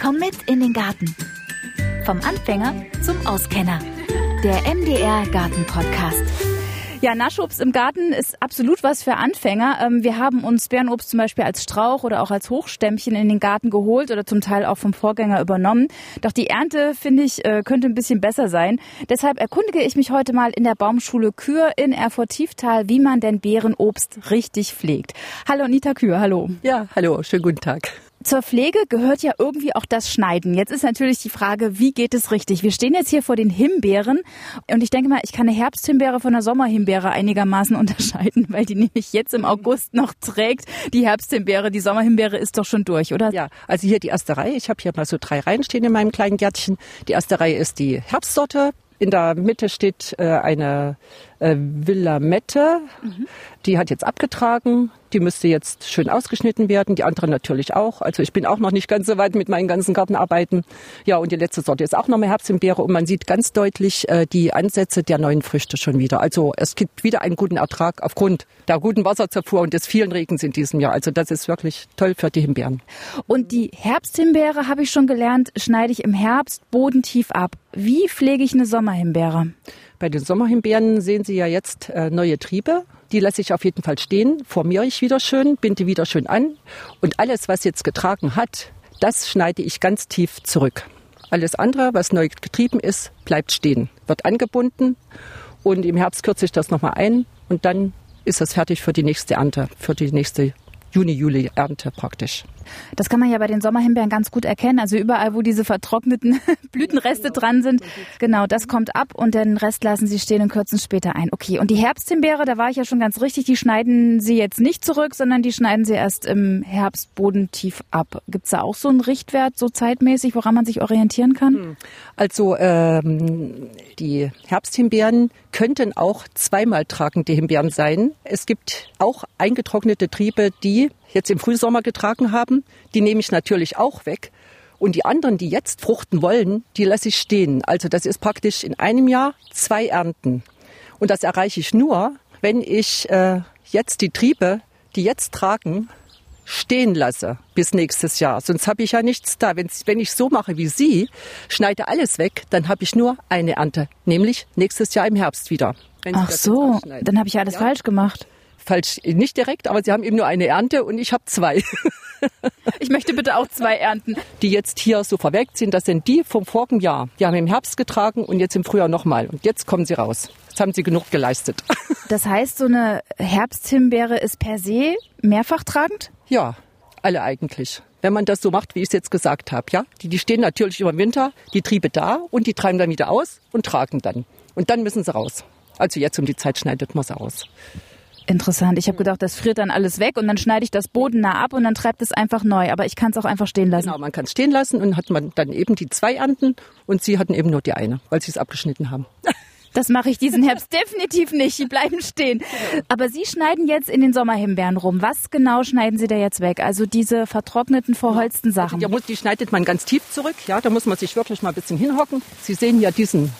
Komm mit in den Garten. Vom Anfänger zum Auskenner. Der MDR Garten Podcast. Ja, Naschobst im Garten ist absolut was für Anfänger. Ähm, wir haben uns Bärenobst zum Beispiel als Strauch oder auch als Hochstämmchen in den Garten geholt oder zum Teil auch vom Vorgänger übernommen. Doch die Ernte, finde ich, äh, könnte ein bisschen besser sein. Deshalb erkundige ich mich heute mal in der Baumschule Kür in Erfurt-Tieftal, wie man denn Beerenobst richtig pflegt. Hallo Nita Kür, hallo. Ja, hallo, schönen guten Tag. Zur Pflege gehört ja irgendwie auch das Schneiden. Jetzt ist natürlich die Frage, wie geht es richtig? Wir stehen jetzt hier vor den Himbeeren und ich denke mal, ich kann eine Herbsthimbeere von einer Sommerhimbeere einigermaßen unterscheiden, weil die nämlich jetzt im August noch trägt. Die Herbsthimbeere, die Sommerhimbeere ist doch schon durch, oder? Ja, also hier die erste Reihe. Ich habe hier mal so drei Reihen stehen in meinem kleinen Gärtchen. Die erste Reihe ist die Herbstsorte. In der Mitte steht äh, eine äh, Villamette. Mhm. Die hat jetzt abgetragen. Die müsste jetzt schön ausgeschnitten werden. Die andere natürlich auch. Also ich bin auch noch nicht ganz so weit mit meinen ganzen Gartenarbeiten. Ja, und die letzte Sorte ist auch nochmal Herbsthimbeere. Und man sieht ganz deutlich äh, die Ansätze der neuen Früchte schon wieder. Also es gibt wieder einen guten Ertrag aufgrund der guten Wasserzerfuhr und des vielen Regens in diesem Jahr. Also das ist wirklich toll für die Himbeeren. Und die Herbsthimbeere, habe ich schon gelernt, schneide ich im Herbst bodentief ab. Wie pflege ich eine Sommerhimbeere? Bei den Sommerhimbeeren sehen Sie ja jetzt äh, neue Triebe. Die lasse ich auf jeden Fall stehen, formiere ich wieder schön, binde wieder schön an. Und alles, was jetzt getragen hat, das schneide ich ganz tief zurück. Alles andere, was neu getrieben ist, bleibt stehen, wird angebunden und im Herbst kürze ich das nochmal ein und dann ist das fertig für die nächste Ernte, für die nächste Juni, Juli Ernte praktisch. Das kann man ja bei den Sommerhimbeeren ganz gut erkennen. Also überall, wo diese vertrockneten Blütenreste dran sind, genau, das kommt ab und den Rest lassen Sie stehen und kürzen später ein. Okay, und die Herbsthimbeere, da war ich ja schon ganz richtig, die schneiden Sie jetzt nicht zurück, sondern die schneiden Sie erst im Herbst bodentief ab. Gibt es da auch so einen Richtwert, so zeitmäßig, woran man sich orientieren kann? Hm. Also ähm, die Herbsthimbeeren könnten auch zweimal tragende Himbeeren sein. Es gibt auch eingetrocknete Triebe, die jetzt im Frühsommer getragen haben. Die nehme ich natürlich auch weg. Und die anderen, die jetzt fruchten wollen, die lasse ich stehen. Also das ist praktisch in einem Jahr zwei Ernten. Und das erreiche ich nur, wenn ich äh, jetzt die Triebe, die jetzt tragen, stehen lasse bis nächstes Jahr. Sonst habe ich ja nichts da. Wenn's, wenn ich so mache wie Sie, schneide alles weg, dann habe ich nur eine Ernte, nämlich nächstes Jahr im Herbst wieder. Ach so, dann habe ich alles ja. falsch gemacht falsch, nicht direkt, aber sie haben eben nur eine Ernte und ich habe zwei. ich möchte bitte auch zwei ernten. Die jetzt hier so verwelkt sind, das sind die vom vorigen Jahr. Die haben im Herbst getragen und jetzt im Frühjahr nochmal. Und jetzt kommen sie raus. Jetzt haben sie genug geleistet. Das heißt, so eine Herbsthimbeere ist per se mehrfach tragend? Ja, alle eigentlich. Wenn man das so macht, wie ich es jetzt gesagt habe, ja. Die, die stehen natürlich über den Winter, die Triebe da und die treiben dann wieder aus und tragen dann. Und dann müssen sie raus. Also jetzt um die Zeit schneidet man sie aus. Interessant. Ich habe gedacht, das friert dann alles weg und dann schneide ich das bodennah ab und dann treibt es einfach neu. Aber ich kann es auch einfach stehen lassen. Genau, man kann es stehen lassen und hat man dann eben die zwei Ernten und sie hatten eben nur die eine, weil sie es abgeschnitten haben. Das mache ich diesen Herbst definitiv nicht. Die bleiben stehen. Genau. Aber Sie schneiden jetzt in den Sommerhimbeeren rum. Was genau schneiden Sie da jetzt weg? Also diese vertrockneten, verholzten Sachen. Ja, die, die schneidet man ganz tief zurück. Ja, da muss man sich wirklich mal ein bisschen hinhocken. Sie sehen ja diesen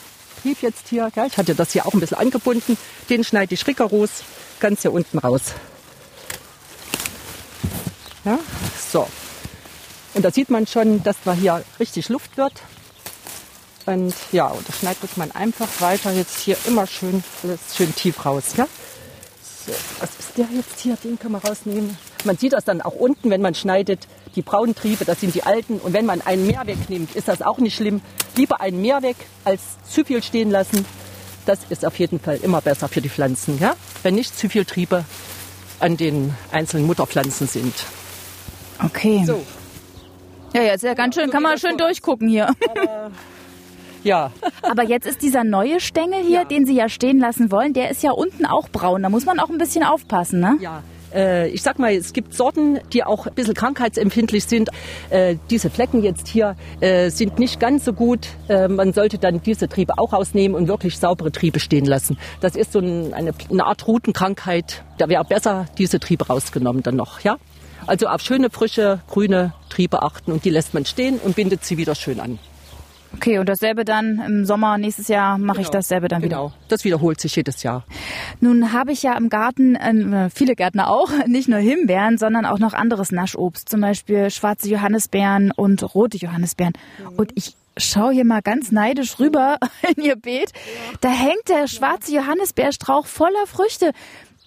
Trieb jetzt hier. Ja, ich hatte das hier auch ein bisschen angebunden. Den schneide ich rigoros ganz hier unten raus. Ja, so. Und da sieht man schon, dass da hier richtig Luft wird. Und ja, und das schneidet man einfach weiter jetzt hier immer schön, schön tief raus. Ja? So, was ist der jetzt hier? Den kann man rausnehmen. Man sieht das dann auch unten, wenn man schneidet. Die braunen Triebe, das sind die alten. Und wenn man einen mehr wegnimmt, ist das auch nicht schlimm. Lieber einen mehr weg, als zu viel stehen lassen. Das ist auf jeden Fall immer besser für die Pflanzen, ja? wenn nicht zu viel Triebe an den einzelnen Mutterpflanzen sind. Okay. So. Ja, ja, sehr ganz schön, kann man schön durchgucken hier. Aber, ja. Aber jetzt ist dieser neue Stängel hier, ja. den Sie ja stehen lassen wollen, der ist ja unten auch braun. Da muss man auch ein bisschen aufpassen, ne? Ja, äh, ich sag mal, es gibt Sorten, die auch ein bisschen krankheitsempfindlich sind. Äh, diese Flecken jetzt hier äh, sind nicht ganz so gut. man sollte dann diese Triebe auch rausnehmen und wirklich saubere Triebe stehen lassen. Das ist so eine, eine Art Rutenkrankheit. Da wäre besser diese Triebe rausgenommen dann noch, ja? Also auf schöne, frische, grüne Triebe achten und die lässt man stehen und bindet sie wieder schön an. Okay, und dasselbe dann im Sommer nächstes Jahr mache genau. ich dasselbe dann wieder. Genau, das wiederholt sich jedes Jahr. Nun habe ich ja im Garten, äh, viele Gärtner auch, nicht nur Himbeeren, sondern auch noch anderes Naschobst, zum Beispiel schwarze Johannisbeeren und rote Johannisbeeren. Mhm. Und ich schaue hier mal ganz neidisch rüber in ihr Beet. Da hängt der schwarze Johannisbeerstrauch voller Früchte.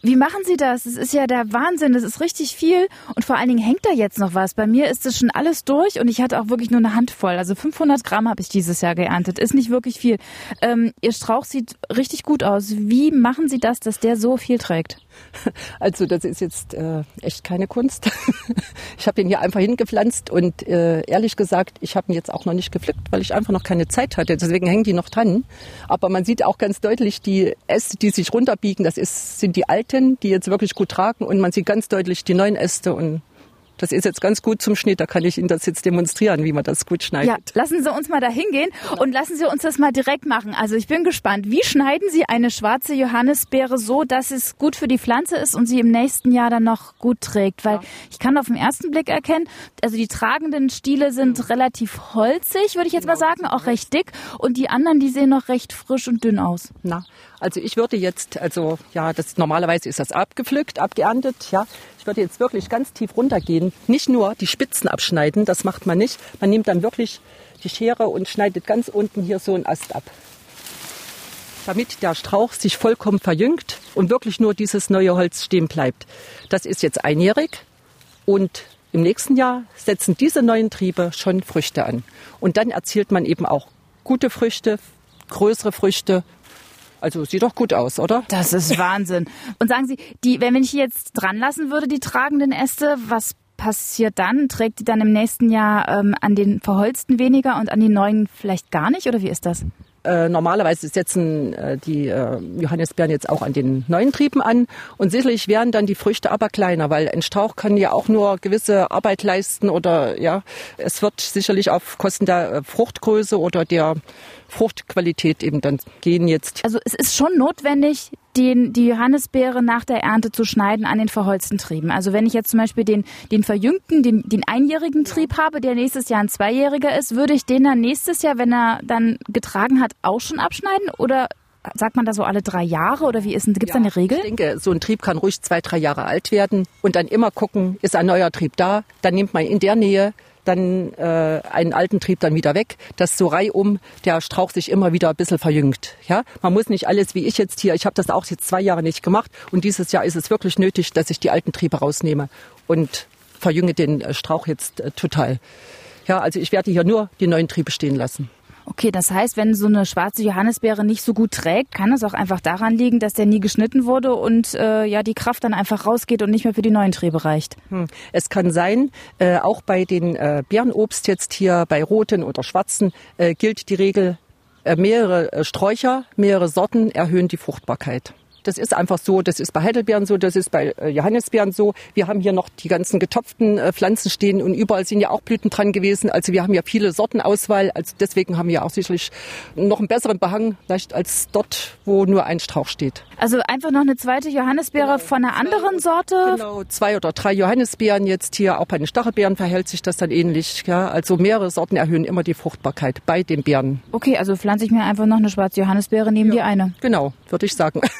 Wie machen Sie das? Es ist ja der Wahnsinn, das ist richtig viel und vor allen Dingen hängt da jetzt noch was. Bei mir ist das schon alles durch und ich hatte auch wirklich nur eine Handvoll. Also 500 Gramm habe ich dieses Jahr geerntet, ist nicht wirklich viel. Ähm, Ihr Strauch sieht richtig gut aus. Wie machen Sie das, dass der so viel trägt? Also das ist jetzt äh, echt keine Kunst. ich habe ihn hier einfach hingepflanzt und äh, ehrlich gesagt, ich habe ihn jetzt auch noch nicht gepflückt, weil ich einfach noch keine Zeit hatte. Deswegen hängen die noch dran. Aber man sieht auch ganz deutlich die Äste, die sich runterbiegen. Das ist, sind die alten, die jetzt wirklich gut tragen und man sieht ganz deutlich die neuen Äste und das ist jetzt ganz gut zum Schnitt, da kann ich Ihnen das jetzt demonstrieren, wie man das gut schneidet. Ja, lassen Sie uns mal da hingehen und lassen Sie uns das mal direkt machen. Also ich bin gespannt, wie schneiden Sie eine schwarze Johannisbeere so, dass es gut für die Pflanze ist und sie im nächsten Jahr dann noch gut trägt? Weil ja. ich kann auf den ersten Blick erkennen, also die tragenden Stiele sind mhm. relativ holzig, würde ich jetzt genau. mal sagen, auch recht dick und die anderen, die sehen noch recht frisch und dünn aus. Na, also ich würde jetzt, also ja, das normalerweise ist das abgepflückt, abgeerntet, ja. Ich würde jetzt wirklich ganz tief runtergehen, nicht nur die Spitzen abschneiden, das macht man nicht. Man nimmt dann wirklich die Schere und schneidet ganz unten hier so einen Ast ab. Damit der Strauch sich vollkommen verjüngt und wirklich nur dieses neue Holz stehen bleibt. Das ist jetzt einjährig und im nächsten Jahr setzen diese neuen Triebe schon Früchte an. Und dann erzielt man eben auch gute Früchte, größere Früchte also sieht doch gut aus, oder? Das ist Wahnsinn. Und sagen Sie, die, wenn ich jetzt dran lassen würde, die tragenden Äste, was passiert dann? Trägt die dann im nächsten Jahr ähm, an den verholzten weniger und an die neuen vielleicht gar nicht? Oder wie ist das? Äh, normalerweise setzen äh, die äh, Johannisbeeren jetzt auch an den neuen Trieben an und sicherlich werden dann die Früchte aber kleiner, weil ein Strauch kann ja auch nur gewisse Arbeit leisten oder ja, es wird sicherlich auf Kosten der äh, Fruchtgröße oder der Fruchtqualität eben dann gehen jetzt. Also es ist schon notwendig, den, die Johannisbeere nach der Ernte zu schneiden an den verholzten Trieben. Also wenn ich jetzt zum Beispiel den, den verjüngten, den, den einjährigen Trieb habe, der nächstes Jahr ein zweijähriger ist, würde ich den dann nächstes Jahr, wenn er dann getragen hat, auch schon abschneiden? Oder sagt man da so alle drei Jahre oder wie ist Gibt es ja, da eine Regel? Ich denke, so ein Trieb kann ruhig zwei, drei Jahre alt werden und dann immer gucken, ist ein neuer Trieb da? Dann nimmt man in der Nähe dann äh, einen alten Trieb dann wieder weg, dass so reihum der Strauch sich immer wieder ein bisschen verjüngt. Ja, man muss nicht alles wie ich jetzt hier. Ich habe das auch jetzt zwei Jahre nicht gemacht und dieses Jahr ist es wirklich nötig, dass ich die alten Triebe rausnehme und verjünge den äh, Strauch jetzt äh, total. Ja, also ich werde hier nur die neuen Triebe stehen lassen. Okay, das heißt, wenn so eine schwarze Johannisbeere nicht so gut trägt, kann es auch einfach daran liegen, dass der nie geschnitten wurde und äh, ja die Kraft dann einfach rausgeht und nicht mehr für die neuen Triebe reicht. Hm. Es kann sein, äh, auch bei den äh, Beerenobst jetzt hier bei roten oder schwarzen äh, gilt die Regel, äh, mehrere äh, Sträucher, mehrere Sorten erhöhen die Fruchtbarkeit. Das ist einfach so, das ist bei Heidelbeeren so, das ist bei äh, Johannisbeeren so. Wir haben hier noch die ganzen getopften äh, Pflanzen stehen und überall sind ja auch Blüten dran gewesen. Also wir haben ja viele Sortenauswahl. Also deswegen haben wir auch sicherlich noch einen besseren Behang vielleicht als dort, wo nur ein Strauch steht. Also einfach noch eine zweite Johannisbeere genau. von einer anderen Sorte? Genau, zwei oder drei Johannisbeeren jetzt hier. Auch bei den Stachelbeeren verhält sich das dann ähnlich. Ja, also mehrere Sorten erhöhen immer die Fruchtbarkeit bei den Beeren. Okay, also pflanze ich mir einfach noch eine schwarze Johannisbeere neben ja. die eine. Genau, würde ich sagen.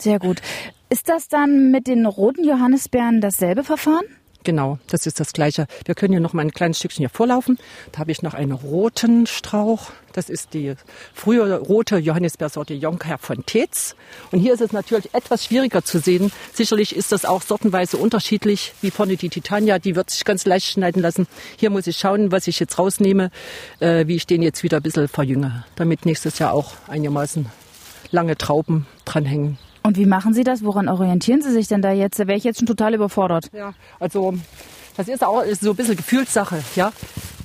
Sehr gut. Ist das dann mit den roten Johannisbeeren dasselbe Verfahren? Genau, das ist das Gleiche. Wir können hier noch mal ein kleines Stückchen hier vorlaufen. Da habe ich noch einen roten Strauch. Das ist die frühe rote Johannisbeersorte Jonker von Tetz. Und hier ist es natürlich etwas schwieriger zu sehen. Sicherlich ist das auch sortenweise unterschiedlich, wie vorne die Titania. Die wird sich ganz leicht schneiden lassen. Hier muss ich schauen, was ich jetzt rausnehme, äh, wie ich den jetzt wieder ein bisschen verjünge, damit nächstes Jahr auch einigermaßen lange Trauben dranhängen. Und wie machen Sie das? Woran orientieren Sie sich denn da jetzt? Da wäre ich jetzt schon total überfordert. Ja, also das ist auch ist so ein bisschen Gefühlssache. Ja,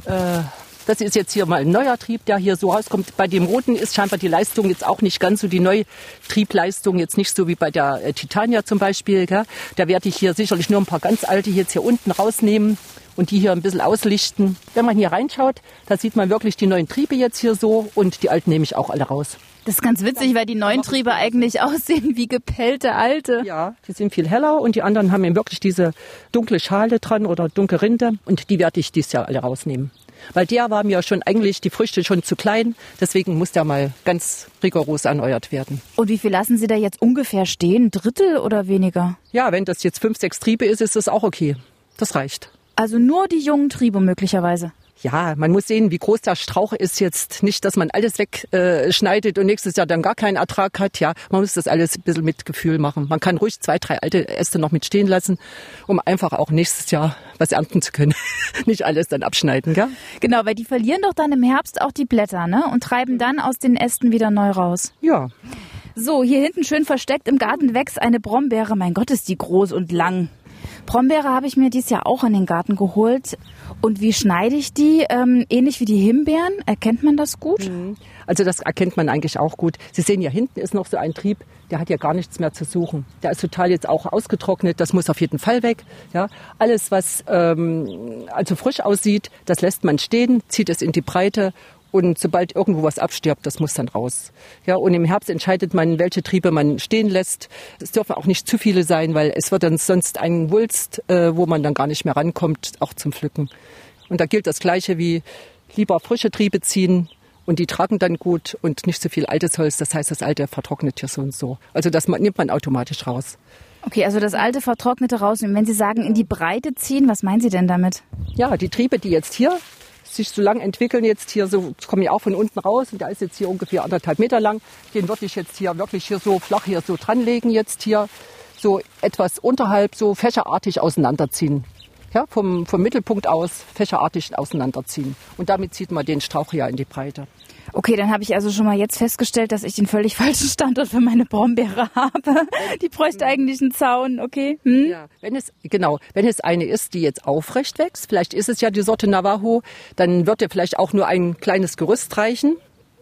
äh, das ist jetzt hier mal ein neuer Trieb, der hier so rauskommt. Bei dem roten ist scheinbar die Leistung jetzt auch nicht ganz so die Neutriebleistung, jetzt nicht so wie bei der äh, Titania zum Beispiel. Gell? Da werde ich hier sicherlich nur ein paar ganz alte jetzt hier unten rausnehmen und die hier ein bisschen auslichten. Wenn man hier reinschaut, da sieht man wirklich die neuen Triebe jetzt hier so und die alten nehme ich auch alle raus. Das ist ganz witzig, weil die neuen Triebe eigentlich aussehen wie gepellte alte. Ja, die sind viel heller und die anderen haben eben wirklich diese dunkle Schale dran oder dunkle Rinde und die werde ich dieses Jahr alle rausnehmen. Weil der war mir schon eigentlich die Früchte schon zu klein. Deswegen muss der mal ganz rigoros erneuert werden. Und wie viel lassen Sie da jetzt ungefähr stehen? Drittel oder weniger? Ja, wenn das jetzt fünf, sechs Triebe ist, ist das auch okay. Das reicht. Also nur die jungen Triebe möglicherweise. Ja, man muss sehen, wie groß der Strauch ist jetzt. Nicht, dass man alles wegschneidet äh, und nächstes Jahr dann gar keinen Ertrag hat. Ja, man muss das alles ein bisschen mit Gefühl machen. Man kann ruhig zwei, drei alte Äste noch mit stehen lassen, um einfach auch nächstes Jahr was ernten zu können. Nicht alles dann abschneiden, gell? Genau, weil die verlieren doch dann im Herbst auch die Blätter, ne? Und treiben dann aus den Ästen wieder neu raus. Ja. So, hier hinten schön versteckt im Garten wächst eine Brombeere. Mein Gott, ist die groß und lang. Brombeere habe ich mir dieses Jahr auch in den Garten geholt. Und wie schneide ich die? Ähm, ähnlich wie die Himbeeren. Erkennt man das gut? Mhm. Also das erkennt man eigentlich auch gut. Sie sehen ja hinten ist noch so ein Trieb, der hat ja gar nichts mehr zu suchen. Der ist total jetzt auch ausgetrocknet. Das muss auf jeden Fall weg. Ja, alles was ähm, also frisch aussieht, das lässt man stehen, zieht es in die Breite und sobald irgendwo was abstirbt, das muss dann raus. Ja, und im Herbst entscheidet man, welche Triebe man stehen lässt. Es dürfen auch nicht zu viele sein, weil es wird dann sonst ein Wulst, äh, wo man dann gar nicht mehr rankommt, auch zum Pflücken. Und da gilt das Gleiche wie lieber frische Triebe ziehen, und die tragen dann gut und nicht so viel altes Holz. Das heißt, das alte vertrocknet hier so und so. Also das nimmt man automatisch raus. Okay, also das alte vertrocknete raus. Und wenn Sie sagen, in die Breite ziehen, was meinen Sie denn damit? Ja, die Triebe, die jetzt hier sich so lang entwickeln jetzt hier so, kommen ja auch von unten raus und der ist jetzt hier ungefähr anderthalb Meter lang. Den würde ich jetzt hier wirklich hier so flach hier so dranlegen jetzt hier, so etwas unterhalb so fächerartig auseinanderziehen. Ja, vom, vom Mittelpunkt aus fächerartig auseinanderziehen. Und damit zieht man den Strauch hier in die Breite. Okay, dann habe ich also schon mal jetzt festgestellt, dass ich den völlig falschen Standort für meine Brombeere habe. Die bräuchte eigentlich einen Zaun, okay? Hm? Ja, wenn es, genau, wenn es eine ist, die jetzt aufrecht wächst, vielleicht ist es ja die Sorte Navajo, dann wird dir vielleicht auch nur ein kleines Gerüst reichen,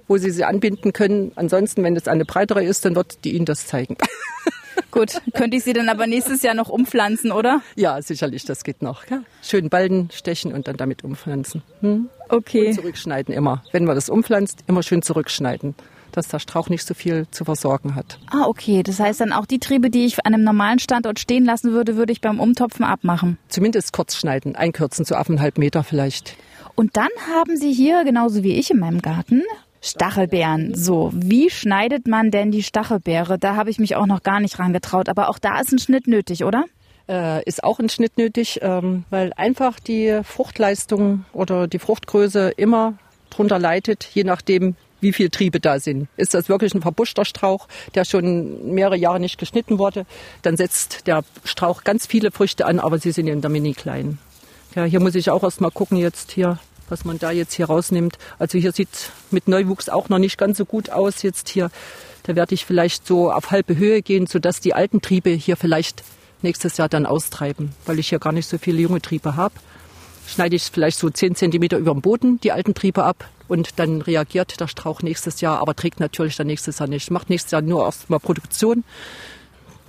wo sie sie anbinden können. Ansonsten, wenn es eine breitere ist, dann wird die Ihnen das zeigen. Gut, könnte ich sie dann aber nächstes Jahr noch umpflanzen, oder? Ja, sicherlich, das geht noch. Ja. Schön Balden stechen und dann damit umpflanzen. Hm? Okay. Und zurückschneiden immer. Wenn man das umpflanzt, immer schön zurückschneiden dass der Strauch nicht so viel zu versorgen hat. Ah, okay. Das heißt dann auch die Triebe, die ich an einem normalen Standort stehen lassen würde, würde ich beim Umtopfen abmachen. Zumindest kurz schneiden, einkürzen, zu eineinhalb Meter vielleicht. Und dann haben Sie hier, genauso wie ich in meinem Garten, Stachelbeeren. So, wie schneidet man denn die Stachelbeere? Da habe ich mich auch noch gar nicht rangetraut. Aber auch da ist ein Schnitt nötig, oder? Äh, ist auch ein Schnitt nötig, ähm, weil einfach die Fruchtleistung oder die Fruchtgröße immer drunter leidet, je nachdem, wie viele Triebe da sind. Ist das wirklich ein verbuschter Strauch, der schon mehrere Jahre nicht geschnitten wurde, dann setzt der Strauch ganz viele Früchte an, aber sie sind in der Mini klein. Ja, hier muss ich auch erst mal gucken jetzt hier, was man da jetzt hier rausnimmt. Also hier sieht mit Neuwuchs auch noch nicht ganz so gut aus jetzt hier. Da werde ich vielleicht so auf halbe Höhe gehen, sodass die alten Triebe hier vielleicht nächstes Jahr dann austreiben, weil ich hier gar nicht so viele junge Triebe habe. Schneide ich vielleicht so 10 Zentimeter über dem Boden die alten Triebe ab und dann reagiert der Strauch nächstes Jahr, aber trägt natürlich dann nächstes Jahr nicht. Macht nächstes Jahr nur erstmal Produktion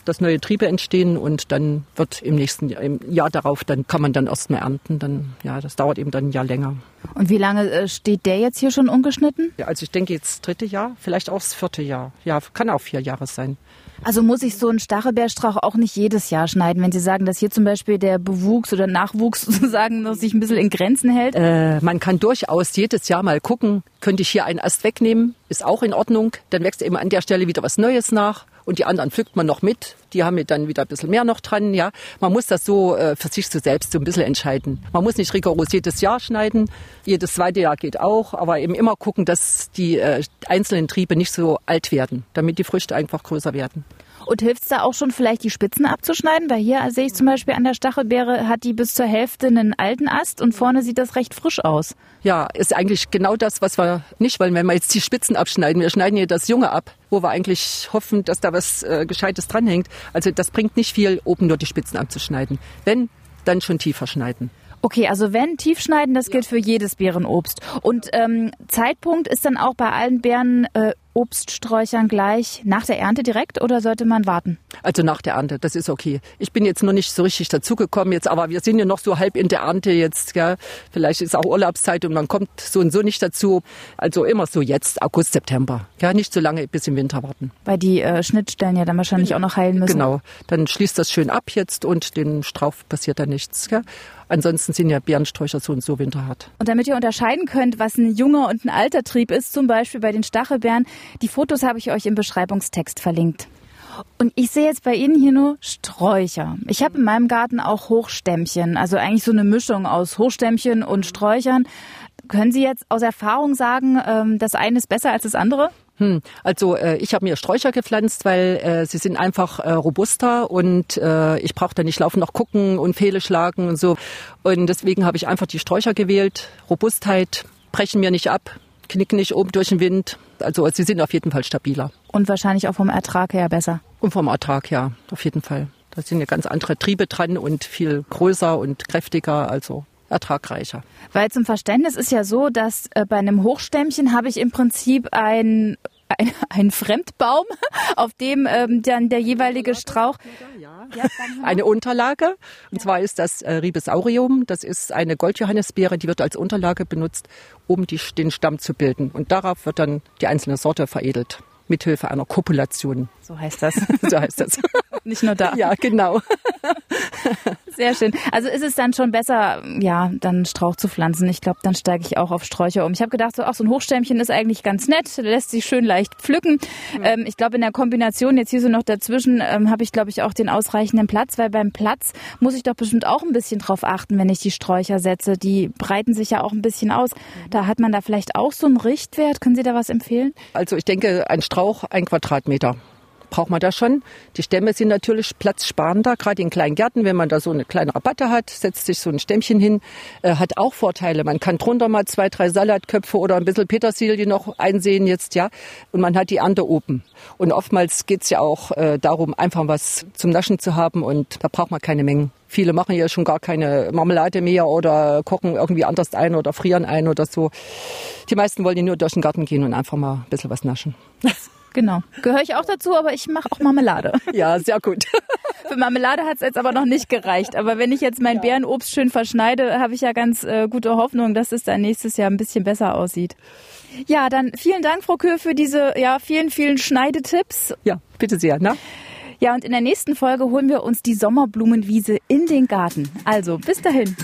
dass neue Triebe entstehen und dann wird im nächsten Jahr, im Jahr darauf, dann kann man dann erst mal ernten. Dann, ja, das dauert eben dann ein Jahr länger. Und wie lange äh, steht der jetzt hier schon ungeschnitten? Ja, also ich denke jetzt dritte Jahr, vielleicht auch das vierte Jahr. Ja, kann auch vier Jahre sein. Also muss ich so einen Stachelbeerstrauch auch nicht jedes Jahr schneiden, wenn Sie sagen, dass hier zum Beispiel der Bewuchs oder Nachwuchs sozusagen noch sich ein bisschen in Grenzen hält? Äh, man kann durchaus jedes Jahr mal gucken, könnte ich hier einen Ast wegnehmen, ist auch in Ordnung. Dann wächst eben an der Stelle wieder was Neues nach und die anderen pflückt man noch mit. Die haben dann wieder ein bisschen mehr noch dran. Ja, man muss das so äh, für sich so selbst so ein bisschen entscheiden. Man muss nicht rigoros jedes Jahr schneiden. Jedes zweite Jahr geht auch, aber eben immer gucken, dass die äh, einzelnen Triebe nicht so alt werden, damit die Früchte einfach größer werden. Und hilft es da auch schon vielleicht die Spitzen abzuschneiden? Weil hier sehe ich zum Beispiel an der Stachelbeere hat die bis zur Hälfte einen alten Ast und vorne sieht das recht frisch aus. Ja, ist eigentlich genau das, was wir nicht wollen, wenn wir jetzt die Spitzen abschneiden. Wir schneiden hier das Junge ab, wo wir eigentlich hoffen, dass da was äh, Gescheites dranhängt. Also das bringt nicht viel, oben nur die Spitzen abzuschneiden. Wenn, dann schon tiefer schneiden. Okay, also wenn tiefschneiden, das gilt für jedes Beerenobst. Und ähm, Zeitpunkt ist dann auch bei allen Beeren äh, Obststräuchern gleich nach der Ernte direkt oder sollte man warten? Also nach der Ernte, das ist okay. Ich bin jetzt noch nicht so richtig dazugekommen jetzt, aber wir sind ja noch so halb in der Ernte jetzt. Gell? Vielleicht ist auch Urlaubszeit und man kommt so und so nicht dazu. Also immer so jetzt, August, September. Ja, nicht so lange bis im Winter warten. Weil die äh, Schnittstellen ja dann wahrscheinlich auch noch heilen müssen. Genau, dann schließt das schön ab jetzt und den Strauch passiert da nichts. Gell? Ansonsten sind ja Beerensträucher so und so winterhart. Und damit ihr unterscheiden könnt, was ein junger und ein alter Trieb ist, zum Beispiel bei den Stachelbeeren, die Fotos habe ich euch im Beschreibungstext verlinkt. Und ich sehe jetzt bei Ihnen hier nur Sträucher. Ich habe in meinem Garten auch Hochstämmchen, also eigentlich so eine Mischung aus Hochstämmchen und Sträuchern. Können Sie jetzt aus Erfahrung sagen, ähm, das eine ist besser als das andere? Hm, also äh, ich habe mir Sträucher gepflanzt, weil äh, sie sind einfach äh, robuster und äh, ich brauche da nicht laufen noch gucken und Fehle schlagen und so. Und deswegen habe ich einfach die Sträucher gewählt. Robustheit, brechen mir nicht ab, knicken nicht oben durch den Wind. Also sie sind auf jeden Fall stabiler. Und wahrscheinlich auch vom Ertrag her besser. Und vom Ertrag, ja, auf jeden Fall. Da sind ja ganz andere Triebe dran und viel größer und kräftiger. Also ertragreicher. Weil zum Verständnis ist ja so, dass äh, bei einem Hochstämmchen habe ich im Prinzip ein ein, ein Fremdbaum, auf dem ähm, dann der jeweilige Strauch. Eine Unterlage. Und zwar ist das äh, Ribesaurium. Das ist eine Goldjohannisbeere, die wird als Unterlage benutzt, um die, den Stamm zu bilden. Und darauf wird dann die einzelne Sorte veredelt mithilfe einer Kopulation. So heißt das. so heißt das. Nicht nur da. Ja, genau. Sehr schön. Also ist es dann schon besser, ja, dann Strauch zu pflanzen. Ich glaube, dann steige ich auch auf Sträucher um. Ich habe gedacht, so, ach, so ein Hochstämmchen ist eigentlich ganz nett, lässt sich schön leicht pflücken. Mhm. Ähm, ich glaube, in der Kombination jetzt hier so noch dazwischen ähm, habe ich, glaube ich, auch den ausreichenden Platz, weil beim Platz muss ich doch bestimmt auch ein bisschen drauf achten, wenn ich die Sträucher setze. Die breiten sich ja auch ein bisschen aus. Mhm. Da hat man da vielleicht auch so einen Richtwert. Können Sie da was empfehlen? Also ich denke, ein Strauch ein Quadratmeter braucht man das schon. Die Stämme sind natürlich platzsparender, gerade in kleinen Gärten, wenn man da so eine kleine Rabatte hat, setzt sich so ein Stämmchen hin, äh, hat auch Vorteile. Man kann drunter mal zwei, drei Salatköpfe oder ein bisschen Petersilie noch einsehen jetzt, ja. Und man hat die Ernte oben. Und oftmals geht's ja auch äh, darum, einfach was zum Naschen zu haben und da braucht man keine Mengen. Viele machen ja schon gar keine Marmelade mehr oder kochen irgendwie anders ein oder frieren ein oder so. Die meisten wollen ja nur durch den Garten gehen und einfach mal ein bisschen was naschen. Genau. Gehöre ich auch dazu, aber ich mache auch Marmelade. Ja, sehr gut. Für Marmelade hat es jetzt aber noch nicht gereicht. Aber wenn ich jetzt mein ja. Bärenobst schön verschneide, habe ich ja ganz äh, gute Hoffnung, dass es dann nächstes Jahr ein bisschen besser aussieht. Ja, dann vielen Dank, Frau Kür, für diese ja, vielen, vielen Schneidetipps. Ja, bitte sehr. Ne? Ja, und in der nächsten Folge holen wir uns die Sommerblumenwiese in den Garten. Also, bis dahin.